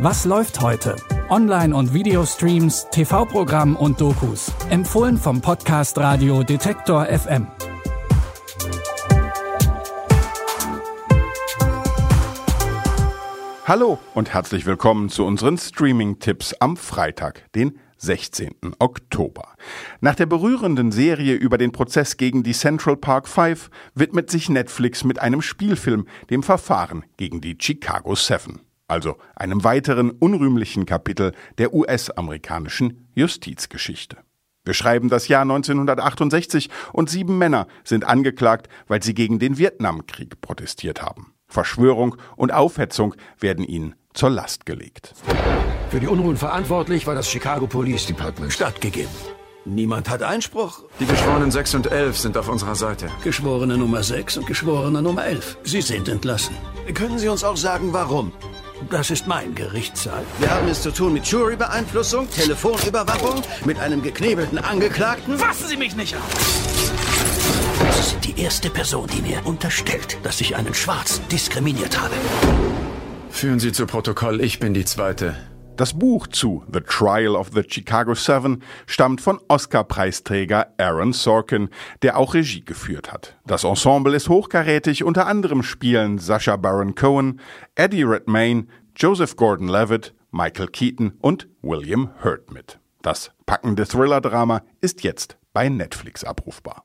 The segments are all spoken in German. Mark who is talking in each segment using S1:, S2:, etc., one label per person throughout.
S1: Was läuft heute? Online- und Videostreams, TV-Programm und Dokus. Empfohlen vom Podcast Radio Detektor FM.
S2: Hallo und herzlich willkommen zu unseren Streaming-Tipps am Freitag, den 16. Oktober. Nach der berührenden Serie über den Prozess gegen die Central Park Five widmet sich Netflix mit einem Spielfilm dem Verfahren gegen die Chicago Seven also einem weiteren unrühmlichen Kapitel der US-amerikanischen Justizgeschichte. Wir schreiben das Jahr 1968 und sieben Männer sind angeklagt, weil sie gegen den Vietnamkrieg protestiert haben. Verschwörung und Aufhetzung werden ihnen zur Last gelegt.
S3: Für die Unruhen verantwortlich war das Chicago Police Department stattgegeben. Niemand hat Einspruch.
S4: Die Geschworenen 6 und 11 sind auf unserer Seite.
S3: Geschworene Nummer 6 und Geschworene Nummer 11. Sie sind entlassen. Können Sie uns auch sagen, warum? Das ist mein Gerichtssaal.
S5: Wir haben es zu tun mit Jurybeeinflussung, Telefonüberwachung, mit einem geknebelten Angeklagten.
S3: Fassen Sie mich nicht an! Sie sind die erste Person, die mir unterstellt, dass ich einen Schwarzen diskriminiert habe.
S4: Führen Sie zu Protokoll, ich bin die Zweite.
S2: Das Buch zu The Trial of the Chicago Seven stammt von Oscar-Preisträger Aaron Sorkin, der auch Regie geführt hat. Das Ensemble ist hochkarätig, unter anderem spielen Sacha Baron Cohen, Eddie Redmayne, Joseph Gordon-Levitt, Michael Keaton und William Hurt mit. Das packende Thriller-Drama ist jetzt bei Netflix abrufbar.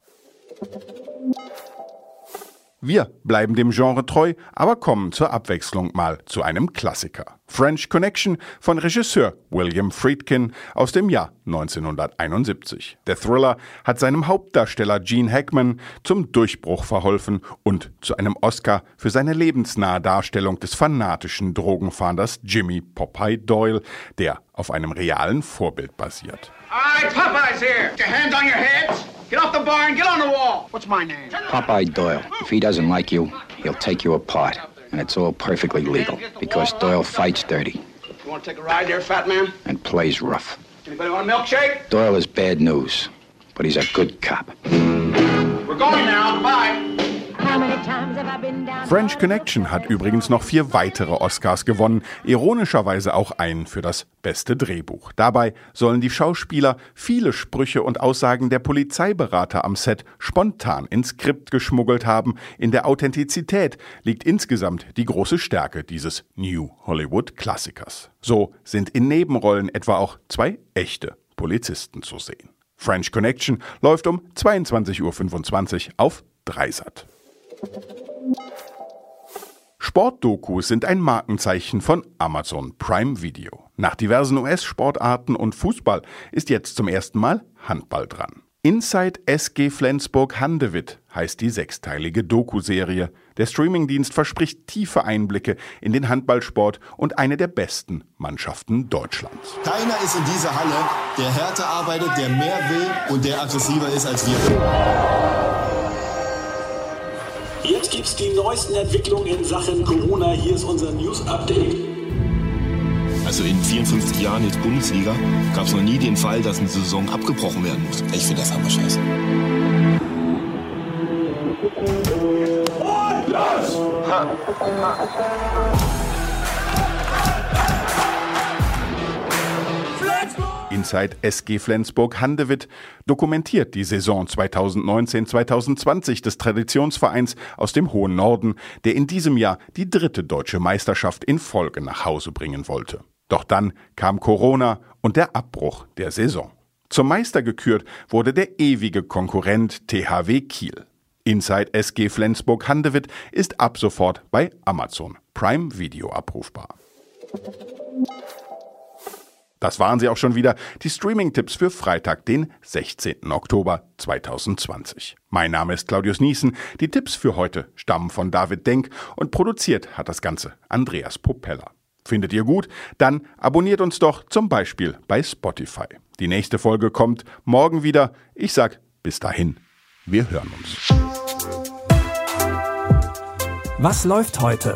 S2: Wir bleiben dem Genre treu, aber kommen zur Abwechslung mal zu einem Klassiker. French Connection von Regisseur William Friedkin aus dem Jahr 1971. Der Thriller hat seinem Hauptdarsteller Gene Hackman zum Durchbruch verholfen und zu einem Oscar für seine lebensnahe Darstellung des fanatischen Drogenfahnders Jimmy Popeye Doyle, der auf einem realen Vorbild basiert.
S6: All right, Popeye's here. Get your hands on your heads. Get off the bar and get on the wall. What's my name?
S7: Popeye Doyle. If he doesn't like you, he'll take you apart. And it's all perfectly legal because Doyle fights dirty
S6: You want to take a ride there, fat man?
S7: and plays rough.
S6: Anybody want a milkshake?
S7: Doyle is bad news, but he's a good cop.
S6: We're going now. Bye.
S2: French Connection hat übrigens noch vier weitere Oscars gewonnen, ironischerweise auch einen für das beste Drehbuch. Dabei sollen die Schauspieler viele Sprüche und Aussagen der Polizeiberater am Set spontan ins Skript geschmuggelt haben. In der Authentizität liegt insgesamt die große Stärke dieses New Hollywood Klassikers. So sind in Nebenrollen etwa auch zwei echte Polizisten zu sehen. French Connection läuft um 22.25 Uhr auf Dreisat. Sportdokus sind ein Markenzeichen von Amazon Prime Video. Nach diversen US-Sportarten und Fußball ist jetzt zum ersten Mal Handball dran. Inside SG Flensburg Handewitt heißt die sechsteilige Doku-Serie. Der Streamingdienst verspricht tiefe Einblicke in den Handballsport und eine der besten Mannschaften Deutschlands.
S8: Keiner ist in dieser Halle, der härter arbeitet, der mehr will und der aggressiver ist als wir.
S9: Jetzt gibt's die neuesten Entwicklungen in Sachen Corona. Hier ist unser News Update.
S10: Also in 54 Jahren jetzt Bundesliga gab es noch nie den Fall, dass eine Saison abgebrochen werden muss. Ich finde das aber scheiße.
S9: Und los!
S2: Inside SG Flensburg Handewitt dokumentiert die Saison 2019-2020 des Traditionsvereins aus dem hohen Norden, der in diesem Jahr die dritte deutsche Meisterschaft in Folge nach Hause bringen wollte. Doch dann kam Corona und der Abbruch der Saison. Zum Meister gekürt wurde der ewige Konkurrent THW Kiel. Inside SG Flensburg Handewitt ist ab sofort bei Amazon Prime Video abrufbar. Das waren sie auch schon wieder, die Streaming-Tipps für Freitag, den 16. Oktober 2020. Mein Name ist Claudius Niesen. Die Tipps für heute stammen von David Denk und produziert hat das Ganze Andreas Propeller. Findet ihr gut? Dann abonniert uns doch zum Beispiel bei Spotify. Die nächste Folge kommt morgen wieder. Ich sag bis dahin. Wir hören uns.
S1: Was läuft heute?